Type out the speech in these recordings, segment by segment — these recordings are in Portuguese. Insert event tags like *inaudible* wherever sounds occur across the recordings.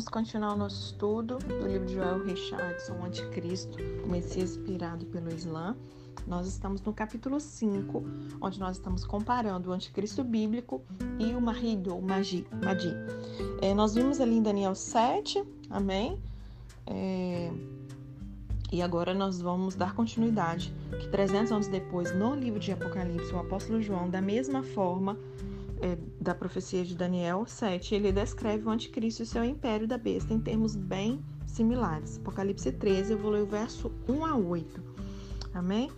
vamos continuar o nosso estudo do livro de Joel Richardson, o Anticristo, o Messias inspirado pelo Islã. Nós estamos no capítulo 5, onde nós estamos comparando o anticristo bíblico e o marido, o magi. magi. É, nós vimos ali em Daniel 7, amém? É, e agora nós vamos dar continuidade, que 300 anos depois, no livro de Apocalipse, o apóstolo João, da mesma forma é, da profecia de Daniel 7, ele descreve o anticristo e seu império da besta em termos bem similares. Apocalipse 13, eu vou ler o verso 1 a 8. Amém?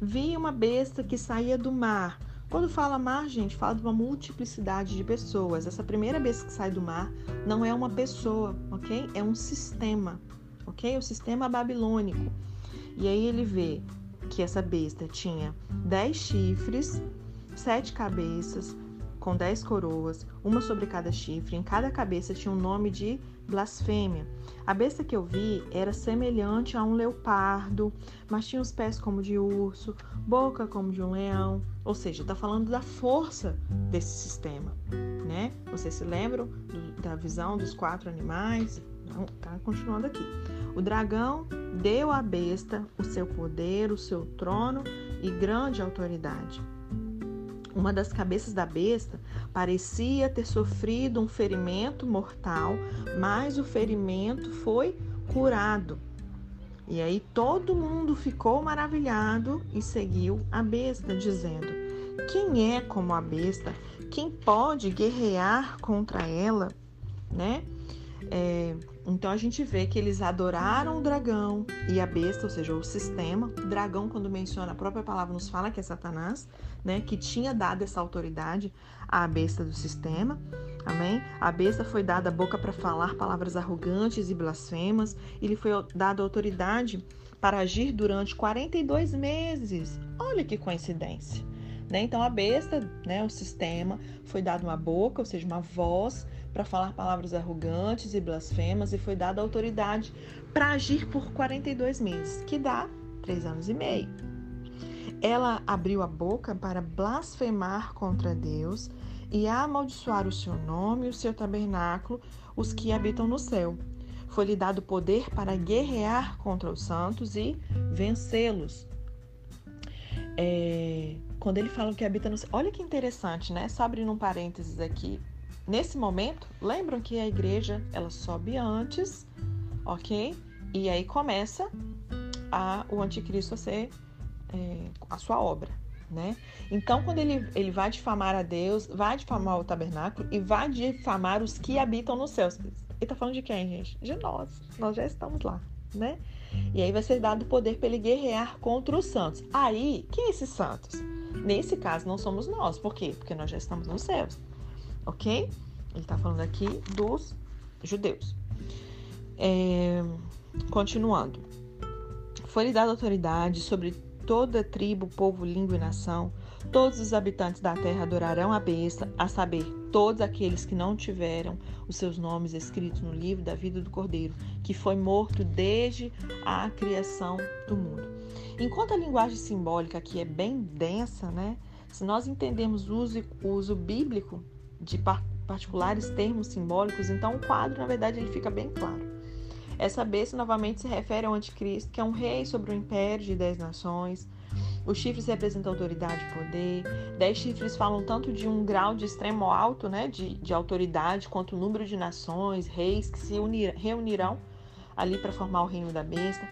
Vi uma besta que saía do mar. Quando fala mar, gente, fala de uma multiplicidade de pessoas. Essa primeira besta que sai do mar não é uma pessoa, ok? É um sistema ok? O sistema babilônico. E aí ele vê que essa besta tinha dez chifres, sete cabeças, com dez coroas, uma sobre cada chifre. Em cada cabeça tinha um nome de blasfêmia. A besta que eu vi era semelhante a um leopardo, mas tinha os pés como de urso, boca como de um leão. Ou seja, está falando da força desse sistema, né? Vocês se lembram do, da visão dos quatro animais? Então, tá continuando aqui. O dragão deu à besta o seu poder, o seu trono e grande autoridade. Uma das cabeças da besta parecia ter sofrido um ferimento mortal, mas o ferimento foi curado. E aí todo mundo ficou maravilhado e seguiu a besta, dizendo: Quem é como a besta? Quem pode guerrear contra ela? Né? É, então a gente vê que eles adoraram o dragão e a besta, ou seja, o sistema. O dragão, quando menciona a própria palavra, nos fala que é Satanás, né? Que tinha dado essa autoridade à besta do sistema. Amém? A besta foi dada a boca para falar palavras arrogantes e blasfemas. E lhe foi dada autoridade para agir durante 42 meses. Olha que coincidência. Né? Então a besta, né, o sistema, foi dado uma boca, ou seja, uma voz para falar palavras arrogantes e blasfemas e foi dada autoridade para agir por 42 meses, que dá três anos e meio. Ela abriu a boca para blasfemar contra Deus e amaldiçoar o seu nome, o seu tabernáculo, os que habitam no céu. Foi-lhe dado poder para guerrear contra os santos e vencê-los. É, quando ele fala que habita no céu. Olha que interessante, né? Só abrindo um parênteses aqui Nesse momento, lembram que a igreja ela sobe antes, ok? E aí começa a, o anticristo a ser é, a sua obra, né? Então, quando ele, ele vai difamar a Deus, vai difamar o tabernáculo e vai difamar os que habitam nos céus. Ele está falando de quem, gente? De nós. Nós já estamos lá, né? E aí vai ser dado o poder para ele guerrear contra os santos. Aí, quem é esses santos? Nesse caso, não somos nós. Por quê? Porque nós já estamos nos céus ok? Ele está falando aqui dos judeus. É, continuando. Foi-lhe dada autoridade sobre toda tribo, povo, língua e nação. Todos os habitantes da terra adorarão a besta, a saber, todos aqueles que não tiveram os seus nomes escritos no livro da vida do Cordeiro, que foi morto desde a criação do mundo. Enquanto a linguagem simbólica aqui é bem densa, né? Se nós entendemos o uso, o uso bíblico de particulares termos simbólicos, então o quadro, na verdade, ele fica bem claro. Essa besta novamente se refere ao anticristo, que é um rei sobre o império de dez nações. Os chifres representam autoridade e poder. Dez chifres falam tanto de um grau de extremo alto, né, de, de autoridade, quanto o número de nações, reis que se unir, reunirão ali para formar o reino da besta.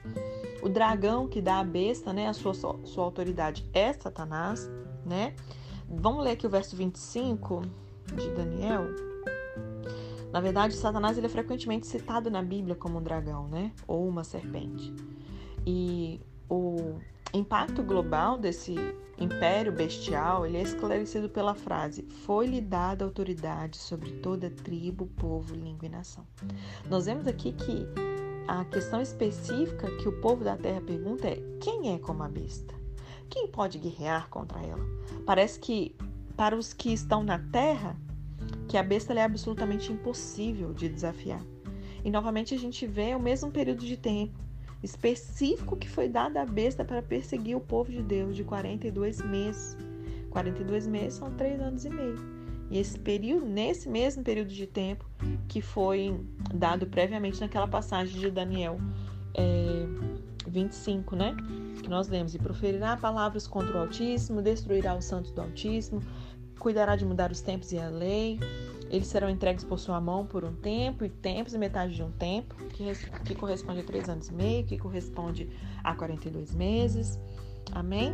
O dragão que dá à besta, né, a sua, sua autoridade é Satanás, né? Vamos ler aqui o verso 25 de Daniel, na verdade, Satanás ele é frequentemente citado na Bíblia como um dragão, né? Ou uma serpente. E o impacto global desse império bestial ele é esclarecido pela frase: Foi-lhe dada autoridade sobre toda tribo, povo, língua e nação. Nós vemos aqui que a questão específica que o povo da terra pergunta é: quem é como a besta? Quem pode guerrear contra ela? Parece que para os que estão na terra, que a besta é absolutamente impossível de desafiar. E novamente a gente vê o mesmo período de tempo específico que foi dado à besta para perseguir o povo de Deus de 42 meses. 42 meses são 3 anos e meio. E esse período, nesse mesmo período de tempo que foi dado previamente naquela passagem de Daniel é, 25, né? Que nós lemos: E proferirá palavras contra o Altíssimo, destruirá os santos do Altíssimo, cuidará de mudar os tempos e a lei. Eles serão entregues por sua mão por um tempo, e tempos e metade de um tempo, que, que corresponde a três anos e meio, que corresponde a 42 meses. Amém?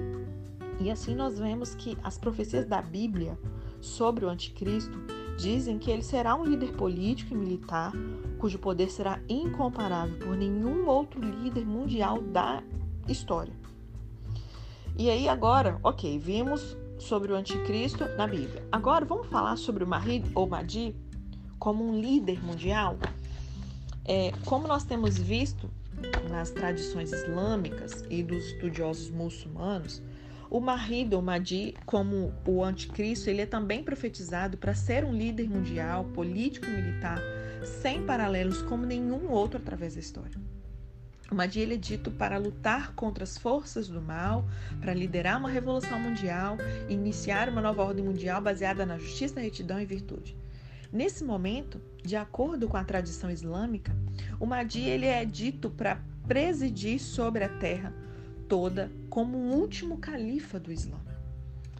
E assim nós vemos que as profecias da Bíblia sobre o anticristo dizem que ele será um líder político e militar cujo poder será incomparável por nenhum outro líder mundial da história. E aí agora, ok, vimos sobre o anticristo na Bíblia. Agora vamos falar sobre o Mahdi ou Mahdi como um líder mundial. É, como nós temos visto nas tradições islâmicas e dos estudiosos muçulmanos, o Mahdi ou Mahdi, como o anticristo, ele é também profetizado para ser um líder mundial, político e militar, sem paralelos como nenhum outro através da história. O Mahdi ele é dito para lutar contra as forças do mal, para liderar uma revolução mundial iniciar uma nova ordem mundial baseada na justiça, retidão e virtude. Nesse momento, de acordo com a tradição islâmica, o Mahdi ele é dito para presidir sobre a terra toda como o último califa do Islã.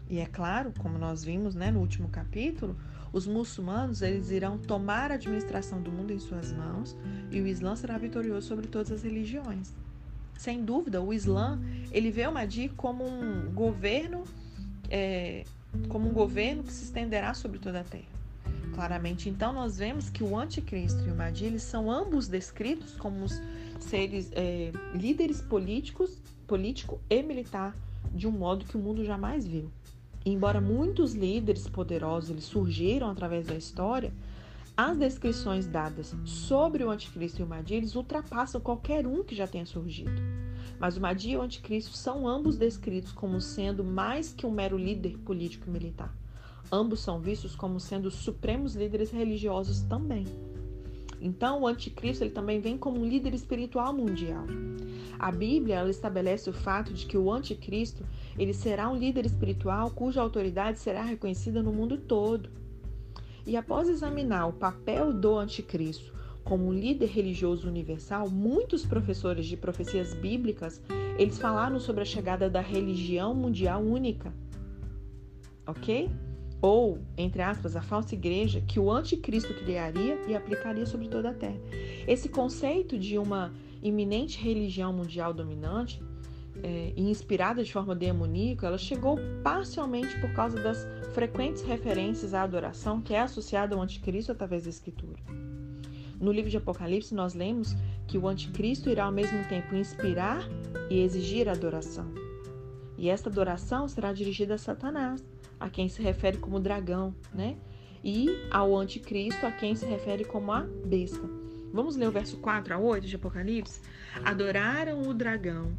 E é claro, como nós vimos né, no último capítulo, os muçulmanos eles irão tomar a administração do mundo em suas mãos e o Islã será vitorioso sobre todas as religiões. Sem dúvida, o Islã ele vê o Mahdi como um governo, é, como um governo que se estenderá sobre toda a terra. Claramente, então, nós vemos que o anticristo e o Mahdi eles são ambos descritos como seres é, líderes políticos político e militar de um modo que o mundo jamais viu. Embora muitos líderes poderosos eles surgiram através da história, as descrições dadas sobre o anticristo e o Mahdi ultrapassam qualquer um que já tenha surgido. Mas o Mahdi e o anticristo são ambos descritos como sendo mais que um mero líder político e militar. Ambos são vistos como sendo supremos líderes religiosos também. Então, o anticristo ele também vem como um líder espiritual mundial. A Bíblia ela estabelece o fato de que o anticristo ele será um líder espiritual cuja autoridade será reconhecida no mundo todo. E após examinar o papel do anticristo como um líder religioso universal, muitos professores de profecias bíblicas, eles falaram sobre a chegada da religião mundial única. OK? Ou, entre aspas, a falsa igreja que o anticristo criaria e aplicaria sobre toda a terra. Esse conceito de uma iminente religião mundial dominante é, e inspirada de forma demoníaca, ela chegou parcialmente por causa das frequentes referências à adoração que é associada ao anticristo através da escritura. No livro de Apocalipse, nós lemos que o anticristo irá ao mesmo tempo inspirar e exigir adoração. E esta adoração será dirigida a Satanás, a quem se refere como dragão, né? E ao anticristo, a quem se refere como a besta. Vamos ler o verso 4 a 8 de Apocalipse? Adoraram o dragão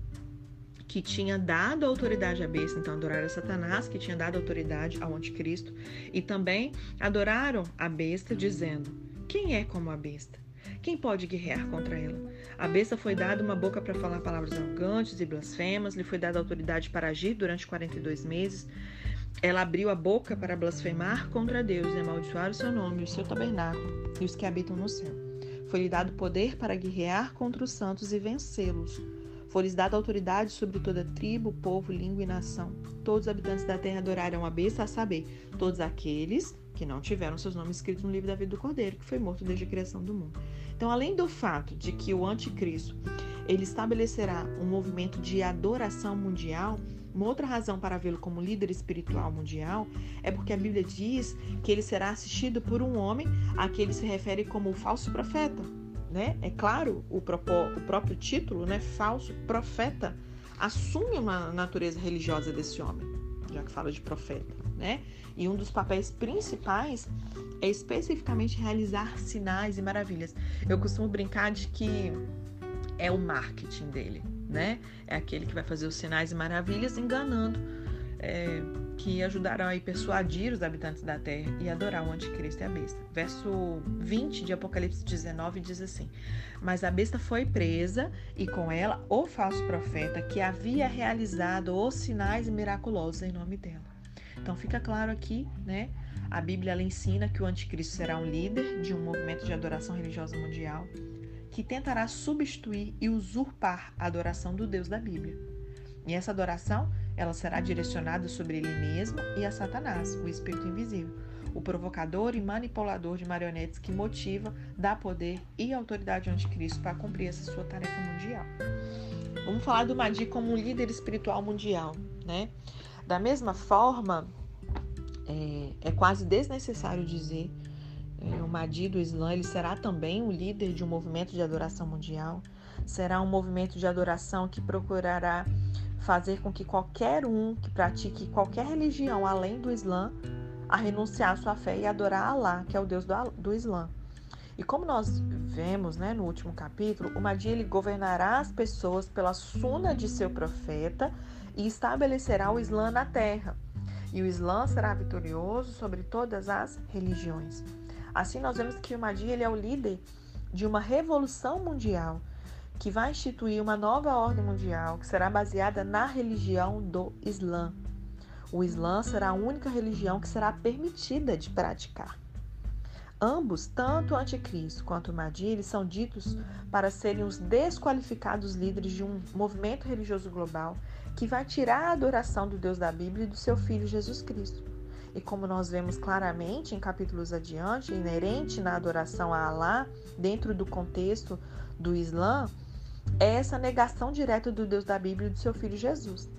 que tinha dado autoridade à besta, então adoraram Satanás, que tinha dado autoridade ao anticristo, e também adoraram a besta, dizendo: Quem é como a besta? Quem pode guerrear contra ela? A besta foi dada uma boca para falar palavras arrogantes e blasfemas, lhe foi dada autoridade para agir durante 42 meses. Ela abriu a boca para blasfemar contra Deus e amaldiçoar o seu nome, o seu tabernáculo e os que habitam no céu. Foi-lhe dado poder para guerrear contra os santos e vencê-los. Foi-lhes dada autoridade sobre toda tribo, povo, língua e nação. Todos os habitantes da terra adoraram a besta, a saber, todos aqueles que não tiveram seus nomes escritos no livro da vida do Cordeiro, que foi morto desde a criação do mundo. Então, além do fato de que o anticristo ele estabelecerá um movimento de adoração mundial, uma outra razão para vê-lo como líder espiritual mundial é porque a Bíblia diz que ele será assistido por um homem a que ele se refere como o falso profeta. Né? É claro, o, o próprio título, né, falso profeta, assume uma natureza religiosa desse homem, já que fala de profeta. Né? E um dos papéis principais é especificamente realizar sinais e maravilhas. Eu costumo brincar de que é o marketing dele, né? É aquele que vai fazer os sinais e maravilhas enganando, é, que ajudarão a persuadir os habitantes da terra e adorar o anticristo e a besta. Verso 20 de Apocalipse 19 diz assim: Mas a besta foi presa e com ela o falso profeta que havia realizado os sinais miraculosos em nome dela. Então fica claro aqui, né? A Bíblia ela ensina que o anticristo será um líder de um movimento de adoração religiosa mundial que tentará substituir e usurpar a adoração do Deus da Bíblia. E essa adoração, ela será direcionada sobre ele mesmo e a Satanás, o espírito invisível, o provocador e manipulador de marionetes que motiva, dá poder e autoridade ao anticristo para cumprir essa sua tarefa mundial. Vamos falar do Mahdi como um líder espiritual mundial, né? Da mesma forma, é, é quase desnecessário dizer o Mahdi do Islã ele será também o líder de um movimento de adoração mundial. Será um movimento de adoração que procurará fazer com que qualquer um que pratique qualquer religião além do Islã a renunciar à sua fé e adorar Allah, que é o Deus do, do Islã. E como nós vemos né, no último capítulo, o Mahdi ele governará as pessoas pela suna de seu profeta e estabelecerá o Islã na terra. E o Islã será vitorioso sobre todas as religiões. Assim, nós vemos que o Mahdi ele é o líder de uma revolução mundial que vai instituir uma nova ordem mundial que será baseada na religião do Islã. O Islã será a única religião que será permitida de praticar. Ambos, tanto o anticristo quanto o Mahdi, são ditos para serem os desqualificados líderes de um movimento religioso global que vai tirar a adoração do Deus da Bíblia e do seu Filho Jesus Cristo. E como nós vemos claramente em capítulos adiante, inerente na adoração a Alá, dentro do contexto do Islã, é essa negação direta do Deus da Bíblia e do seu Filho Jesus.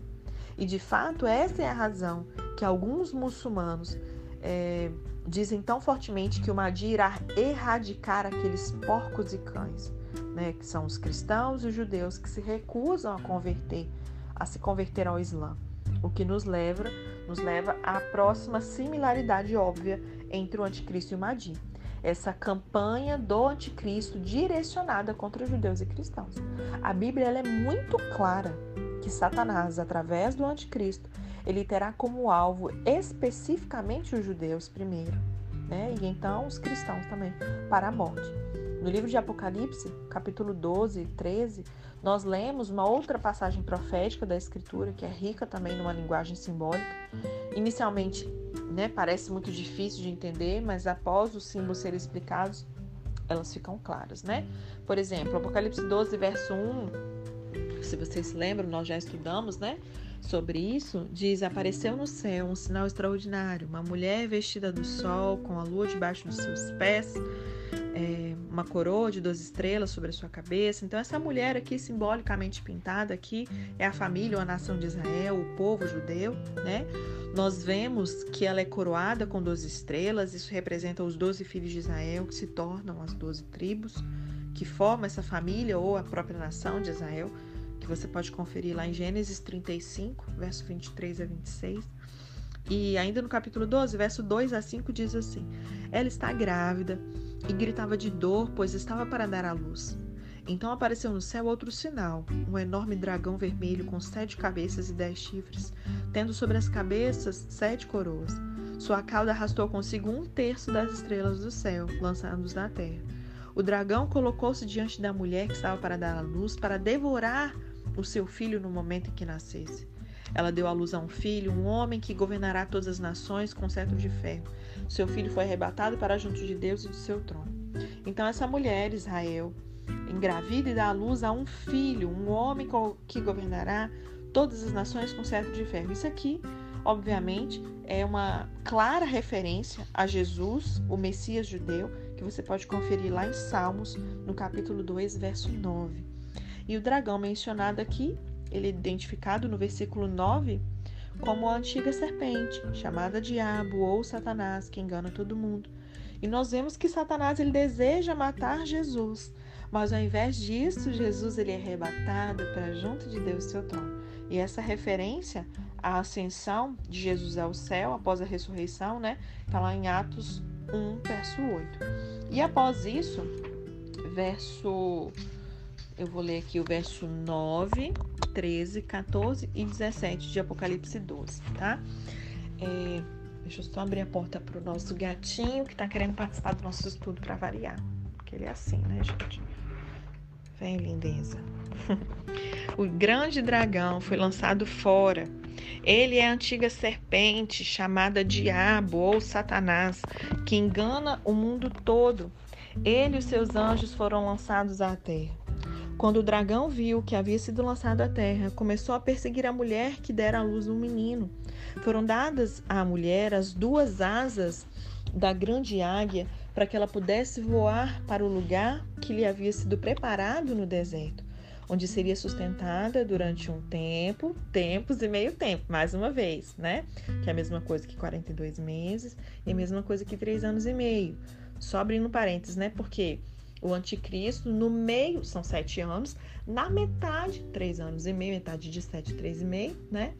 E de fato, essa é a razão que alguns muçulmanos é, dizem tão fortemente que o Mahdi irá erradicar aqueles porcos e cães, né, que são os cristãos e os judeus que se recusam a converter, a se converter ao Islã, o que nos leva, nos leva à próxima similaridade óbvia entre o anticristo e o Mahdi. Essa campanha do anticristo direcionada contra os judeus e cristãos. A Bíblia é muito clara que Satanás, através do anticristo, ele terá como alvo especificamente os judeus primeiro, né? E então os cristãos também para a morte. No livro de Apocalipse, capítulo 12 e 13, nós lemos uma outra passagem profética da Escritura que é rica também numa linguagem simbólica. Inicialmente, né, parece muito difícil de entender, mas após os símbolos serem explicados, elas ficam claras, né? Por exemplo, Apocalipse 12, verso 1, se vocês se lembram, nós já estudamos, né? sobre isso, diz: Apareceu no céu um sinal extraordinário, uma mulher vestida do sol, com a lua debaixo dos seus pés, é, uma coroa de duas estrelas sobre a sua cabeça. Então, essa mulher aqui, simbolicamente pintada aqui, é a família ou a nação de Israel, o povo judeu, né? Nós vemos que ela é coroada com 12 estrelas, isso representa os 12 filhos de Israel, que se tornam as 12 tribos, que formam essa família ou a própria nação de Israel que você pode conferir lá em Gênesis 35, verso 23 a 26. E ainda no capítulo 12, verso 2 a 5 diz assim: Ela está grávida e gritava de dor, pois estava para dar à luz. Então apareceu no céu outro sinal, um enorme dragão vermelho com sete cabeças e dez chifres, tendo sobre as cabeças sete coroas. Sua cauda arrastou consigo um terço das estrelas do céu, lançando-os na terra. O dragão colocou-se diante da mulher que estava para dar à luz, para devorar o seu filho no momento em que nascesse. Ela deu à luz a um filho, um homem que governará todas as nações com cetro de ferro. Seu filho foi arrebatado para junto de Deus e de seu trono. Então essa mulher, Israel, engravida e dá à luz a um filho, um homem que governará todas as nações com cetro de ferro. Isso aqui, obviamente, é uma clara referência a Jesus, o Messias judeu, que você pode conferir lá em Salmos, no capítulo 2, verso 9. E o dragão mencionado aqui, ele é identificado no versículo 9 como a antiga serpente, chamada Diabo ou Satanás, que engana todo mundo. E nós vemos que Satanás ele deseja matar Jesus, mas ao invés disso, Jesus ele é arrebatado para junto de Deus, seu trono. E essa referência à ascensão de Jesus ao céu após a ressurreição, né? Está lá em Atos 1, verso 8. E após isso, verso eu vou ler aqui o verso 9, 13, 14 e 17 de Apocalipse 12, tá? É, deixa eu só abrir a porta para o nosso gatinho que está querendo participar do nosso estudo para variar. Porque ele é assim, né, gente? Vem, lindeza. *laughs* o grande dragão foi lançado fora Ele é a antiga serpente chamada Diabo ou Satanás, que engana o mundo todo. Ele e os seus anjos foram lançados à terra. Quando o dragão viu que havia sido lançado à terra, começou a perseguir a mulher que dera à luz um menino. Foram dadas à mulher as duas asas da grande águia para que ela pudesse voar para o lugar que lhe havia sido preparado no deserto, onde seria sustentada durante um tempo, tempos e meio tempo, mais uma vez, né? Que é a mesma coisa que 42 meses e a mesma coisa que 3 anos e meio. Só abrindo parênteses, né? Porque o anticristo, no meio, são sete anos, na metade, três anos e meio, metade de sete, três e meio, né?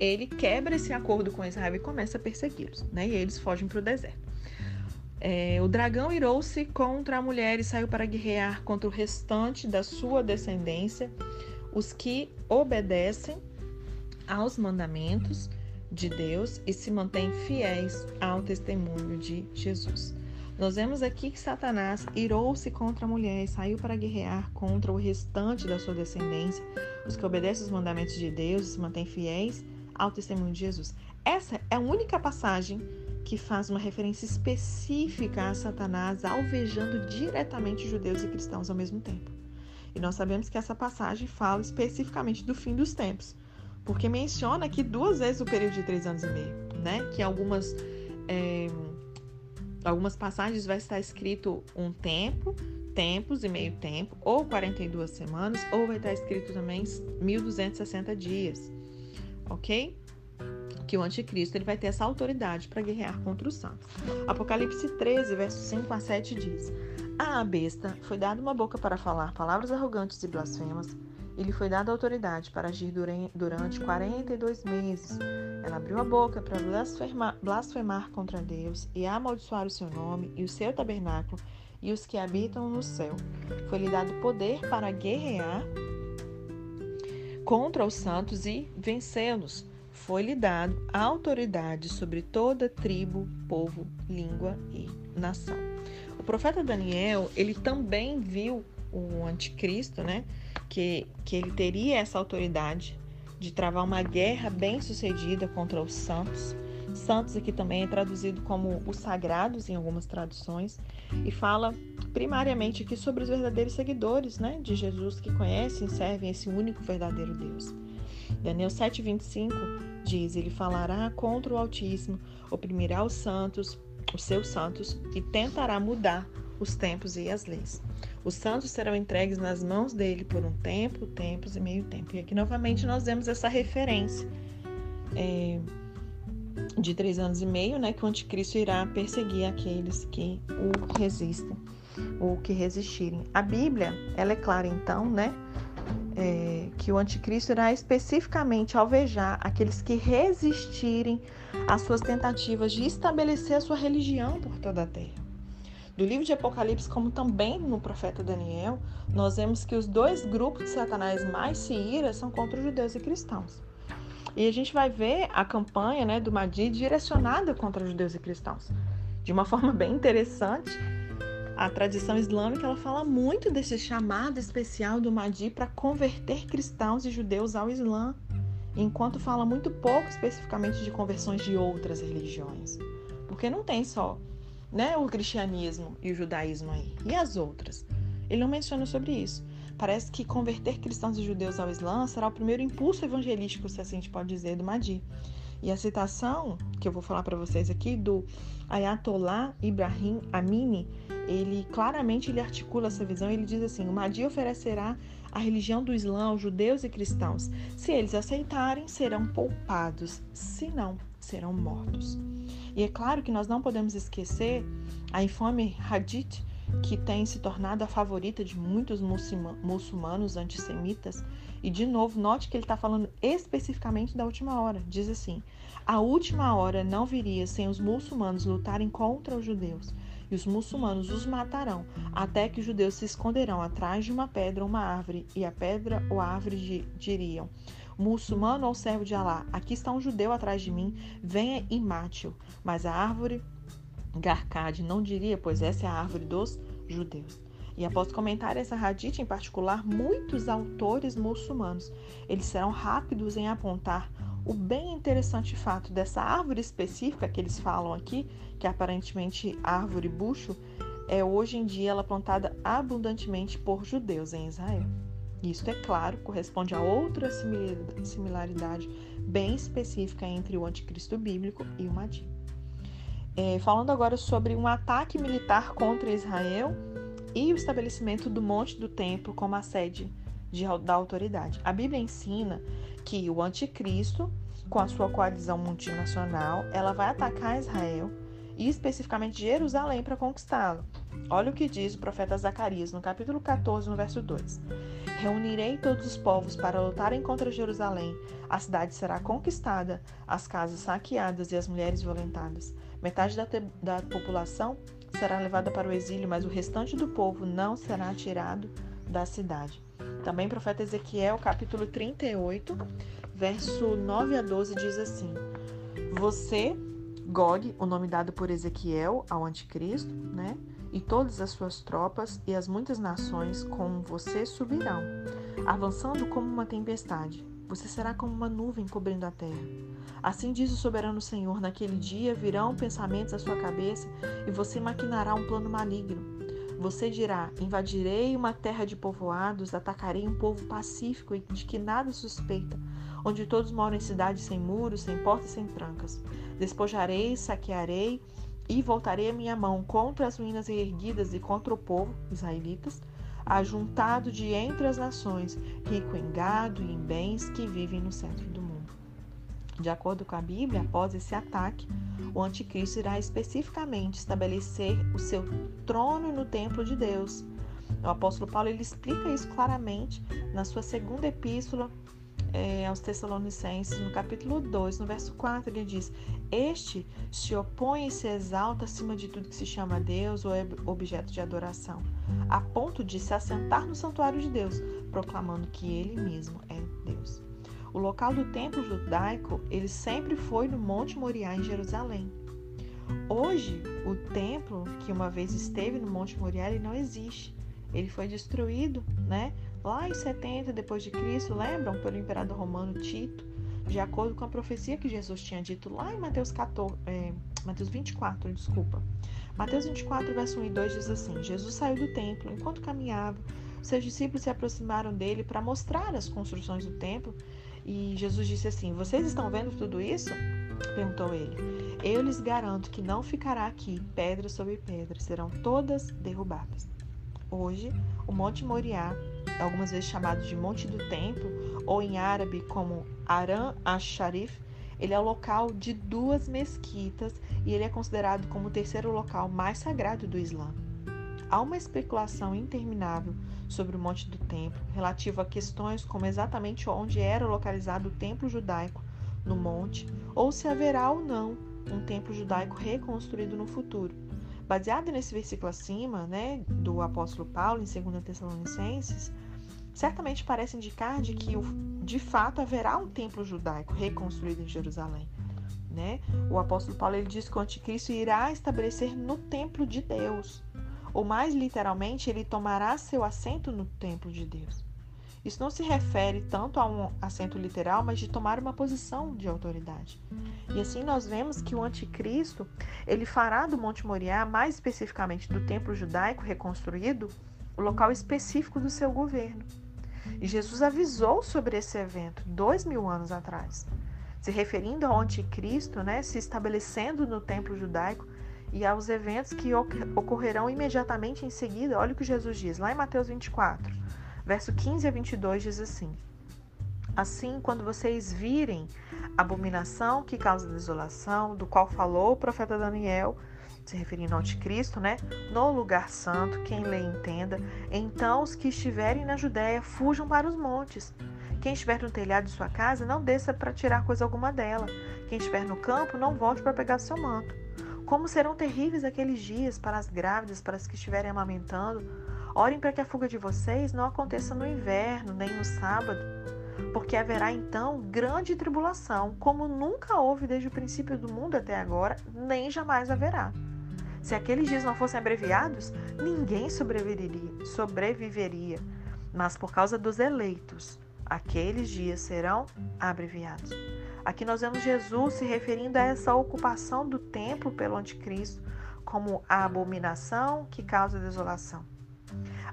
Ele quebra esse acordo com Israel e começa a persegui-los, né? E eles fogem para o deserto. É, o dragão irou-se contra a mulher e saiu para guerrear contra o restante da sua descendência, os que obedecem aos mandamentos de Deus e se mantêm fiéis ao testemunho de Jesus. Nós vemos aqui que Satanás irou-se contra a mulher e saiu para guerrear contra o restante da sua descendência, os que obedecem os mandamentos de Deus e se mantêm fiéis ao testemunho de Jesus. Essa é a única passagem que faz uma referência específica a Satanás alvejando diretamente judeus e cristãos ao mesmo tempo. E nós sabemos que essa passagem fala especificamente do fim dos tempos, porque menciona aqui duas vezes o período de três anos e meio, né? Que algumas é, algumas passagens vai estar escrito um tempo, tempos e meio tempo, ou 42 semanas, ou vai estar escrito também 1260 dias. OK? Que o anticristo ele vai ter essa autoridade para guerrear contra os santos. Apocalipse 13, versos 5 a 7 diz: A besta foi dada uma boca para falar palavras arrogantes e blasfemas e lhe foi dada autoridade para agir durante 42 meses. Ela abriu a boca para blasfemar, blasfemar contra Deus e amaldiçoar o seu nome e o seu tabernáculo e os que habitam no céu. Foi-lhe dado poder para guerrear contra os santos e vencê-los. Foi-lhe dado autoridade sobre toda tribo, povo, língua e nação. O profeta Daniel, ele também viu o anticristo, né? Que, que ele teria essa autoridade de travar uma guerra bem sucedida contra os santos. Santos aqui também é traduzido como os sagrados em algumas traduções e fala primariamente aqui sobre os verdadeiros seguidores, né, de Jesus que conhecem e servem esse único verdadeiro Deus. Daniel 7:25 diz: Ele falará contra o Altíssimo, oprimirá os santos, os seus santos e tentará mudar os tempos e as leis. Os santos serão entregues nas mãos dele por um tempo, tempos e meio tempo. E aqui novamente nós vemos essa referência é, de três anos e meio, né, que o anticristo irá perseguir aqueles que o resistem ou que resistirem. A Bíblia, ela é clara então, né, é, que o anticristo irá especificamente alvejar aqueles que resistirem às suas tentativas de estabelecer a sua religião por toda a terra do livro de Apocalipse, como também no profeta Daniel, nós vemos que os dois grupos de Satanás mais se ira são contra os judeus e cristãos. E a gente vai ver a campanha né, do Mahdi direcionada contra os judeus e cristãos. De uma *laughs* forma bem interessante, a tradição islâmica ela fala muito desse chamado especial do Mahdi para converter cristãos e judeus ao Islã, enquanto fala muito pouco especificamente de conversões de outras religiões. Porque não tem só né, o cristianismo e o judaísmo aí. E as outras? Ele não menciona sobre isso. Parece que converter cristãos e judeus ao Islã será o primeiro impulso evangelístico, se assim a gente pode dizer, do Mahdi. E a citação que eu vou falar para vocês aqui do Ayatollah Ibrahim Amini, ele claramente ele articula essa visão. Ele diz assim: o Mahdi oferecerá a religião do Islã aos judeus e cristãos. Se eles aceitarem, serão poupados. Se não, serão mortos. E é claro que nós não podemos esquecer a infame Hadith, que tem se tornado a favorita de muitos muçulmanos antissemitas. E, de novo, note que ele está falando especificamente da última hora. Diz assim: A última hora não viria sem os muçulmanos lutarem contra os judeus, e os muçulmanos os matarão, até que os judeus se esconderão atrás de uma pedra ou uma árvore, e a pedra ou a árvore diriam: muçulmano ou servo de Alá, aqui está um judeu atrás de mim, venha e mate-o. Mas a árvore Garcade não diria, pois essa é a árvore dos judeus. E após comentar essa hadith em particular, muitos autores muçulmanos, eles serão rápidos em apontar o bem interessante fato dessa árvore específica que eles falam aqui, que é aparentemente árvore bucho, é hoje em dia ela plantada abundantemente por judeus em Israel. Isso, é claro, corresponde a outra similaridade bem específica entre o anticristo bíblico e o Madi. É, falando agora sobre um ataque militar contra Israel e o estabelecimento do Monte do Templo como a sede de, da autoridade. A Bíblia ensina que o anticristo, com a sua coalizão multinacional, ela vai atacar Israel e especificamente Jerusalém para conquistá-lo. Olha o que diz o profeta Zacarias no capítulo 14, no verso 2. Reunirei todos os povos para lutarem contra Jerusalém. A cidade será conquistada, as casas saqueadas e as mulheres violentadas. Metade da, da população será levada para o exílio, mas o restante do povo não será tirado da cidade. Também profeta Ezequiel, capítulo 38, verso 9 a 12, diz assim: Você, Gog, o nome dado por Ezequiel ao anticristo, né? E todas as suas tropas e as muitas nações com você subirão, avançando como uma tempestade. Você será como uma nuvem cobrindo a terra. Assim diz o soberano Senhor: naquele dia virão pensamentos à sua cabeça e você maquinará um plano maligno. Você dirá: Invadirei uma terra de povoados, atacarei um povo pacífico e de que nada suspeita, onde todos moram em cidades sem muros, sem portas, sem trancas. Despojarei, saquearei e voltarei a minha mão contra as ruínas erguidas e contra o povo, israelitas, ajuntado de entre as nações, rico em gado e em bens que vivem no centro do mundo. De acordo com a Bíblia, após esse ataque, o anticristo irá especificamente estabelecer o seu trono no templo de Deus. O apóstolo Paulo ele explica isso claramente na sua segunda epístola é, aos Tessalonicenses, no capítulo 2, no verso 4, ele diz: Este se opõe e se exalta acima de tudo que se chama Deus ou é objeto de adoração, a ponto de se assentar no santuário de Deus, proclamando que ele mesmo é Deus. O local do templo judaico, ele sempre foi no Monte Moriá em Jerusalém. Hoje, o templo que uma vez esteve no Monte Moriá, ele não existe. Ele foi destruído, né? Lá em 70 depois de Cristo, lembram pelo imperador romano Tito, de acordo com a profecia que Jesus tinha dito lá em Mateus 14, é, Mateus 24, desculpa. Mateus 24, verso 1 e 2 diz assim: Jesus saiu do templo enquanto caminhava. Seus discípulos se aproximaram dele para mostrar as construções do templo e Jesus disse assim: Vocês estão vendo tudo isso? perguntou ele. Eu lhes garanto que não ficará aqui pedra sobre pedra, serão todas derrubadas. Hoje, o Monte Moriá, algumas vezes chamado de Monte do Templo, ou em árabe como Aram ash-Sharif, ele é o local de duas mesquitas e ele é considerado como o terceiro local mais sagrado do Islã. Há uma especulação interminável sobre o Monte do Templo, relativo a questões como exatamente onde era localizado o templo judaico no monte, ou se haverá ou não um templo judaico reconstruído no futuro. Baseado nesse versículo acima, né, do apóstolo Paulo em 2 Tessalonicenses, certamente parece indicar de que de fato haverá um templo judaico reconstruído em Jerusalém. Né? O apóstolo Paulo ele diz que o anticristo irá estabelecer no templo de Deus ou mais literalmente, ele tomará seu assento no templo de Deus. Isso não se refere tanto a um assento literal, mas de tomar uma posição de autoridade. E assim nós vemos que o anticristo, ele fará do Monte Moriá, mais especificamente do templo judaico reconstruído, o local específico do seu governo. E Jesus avisou sobre esse evento dois mil anos atrás, se referindo ao anticristo, né, se estabelecendo no templo judaico e aos eventos que ocorrerão imediatamente em seguida. Olha o que Jesus diz lá em Mateus 24, verso 15 a 22 diz assim: Assim, quando vocês virem a abominação que causa desolação, do qual falou o profeta Daniel, se referindo ao anticristo, né? No lugar santo, quem lê entenda. Então, os que estiverem na Judéia fujam para os montes. Quem estiver no telhado de sua casa, não desça para tirar coisa alguma dela. Quem estiver no campo, não volte para pegar seu manto. Como serão terríveis aqueles dias para as grávidas, para as que estiverem amamentando. Orem para que a fuga de vocês não aconteça no inverno, nem no sábado, porque haverá então grande tribulação, como nunca houve desde o princípio do mundo até agora, nem jamais haverá. Se aqueles dias não fossem abreviados, ninguém sobreviveria, sobreviveria. Mas por causa dos eleitos, aqueles dias serão abreviados. Aqui nós vemos Jesus se referindo a essa ocupação do templo pelo anticristo como a abominação que causa desolação.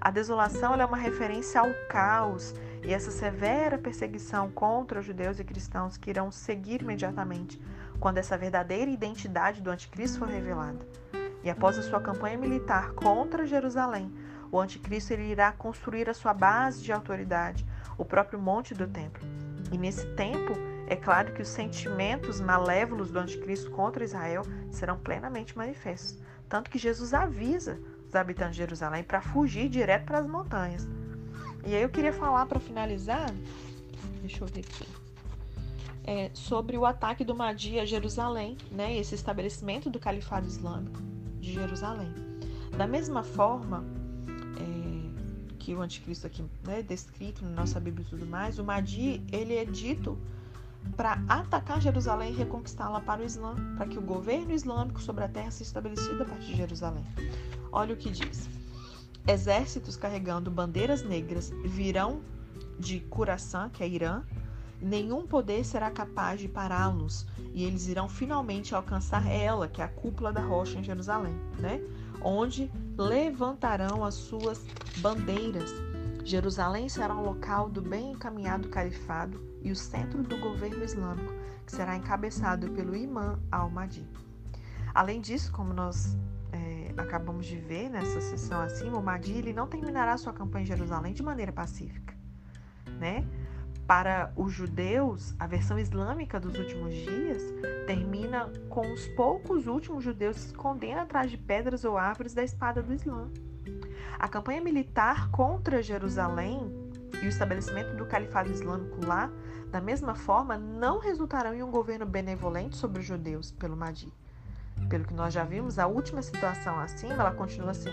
A desolação é uma referência ao caos e essa severa perseguição contra os judeus e cristãos que irão seguir imediatamente quando essa verdadeira identidade do anticristo for revelada. E após a sua campanha militar contra Jerusalém, o anticristo ele irá construir a sua base de autoridade, o próprio monte do templo. E nesse tempo, é claro que os sentimentos malévolos do anticristo contra Israel serão plenamente manifestos. Tanto que Jesus avisa os habitantes de Jerusalém para fugir direto para as montanhas. E aí eu queria falar para finalizar, deixa eu ver aqui, é, sobre o ataque do Mahdi a Jerusalém, né, esse estabelecimento do Califado Islâmico de Jerusalém. Da mesma forma é, que o anticristo aqui, né, descrito na nossa Bíblia e tudo mais, o Mahdi ele é dito para atacar Jerusalém e reconquistá-la para o Islã, para que o governo islâmico sobre a terra seja estabelecido a partir de Jerusalém. Olha o que diz: Exércitos carregando bandeiras negras virão de Curaçã, que é Irã, nenhum poder será capaz de pará-los, e eles irão finalmente alcançar ela, que é a cúpula da rocha em Jerusalém, né? Onde levantarão as suas bandeiras. Jerusalém será um local do bem encaminhado califado e o centro do governo islâmico, que será encabeçado pelo imã al-Mahdi. Além disso, como nós é, acabamos de ver nessa sessão acima, o Mahdi ele não terminará sua campanha em Jerusalém de maneira pacífica, né? Para os judeus, a versão islâmica dos últimos dias termina com os poucos últimos judeus se escondendo atrás de pedras ou árvores da espada do Islã. A campanha militar contra Jerusalém e o estabelecimento do califado islâmico lá da mesma forma, não resultarão em um governo benevolente sobre os judeus pelo Mahdi. Pelo que nós já vimos, a última situação acima, ela continua assim: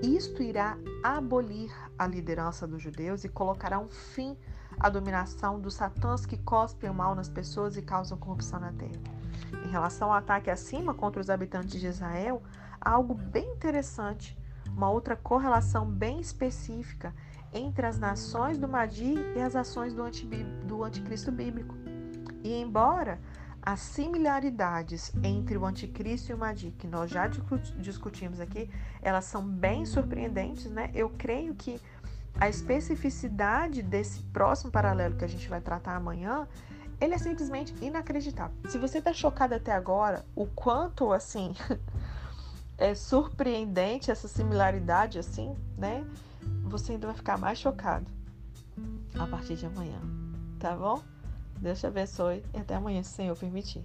isto irá abolir a liderança dos judeus e colocará um fim à dominação dos satãs que cospem o mal nas pessoas e causam corrupção na terra. Em relação ao ataque acima contra os habitantes de Israel, há algo bem interessante, uma outra correlação bem específica entre as nações do Madi e as ações do, do anticristo bíblico. E embora as similaridades entre o anticristo e o Madi, que nós já discutimos aqui, elas são bem surpreendentes, né? Eu creio que a especificidade desse próximo paralelo que a gente vai tratar amanhã, ele é simplesmente inacreditável. Se você está chocado até agora, o quanto assim *laughs* é surpreendente essa similaridade assim, né? você ainda vai ficar mais chocado a partir de amanhã. Tá bom? Deus te abençoe e até amanhã, se o Senhor permitir.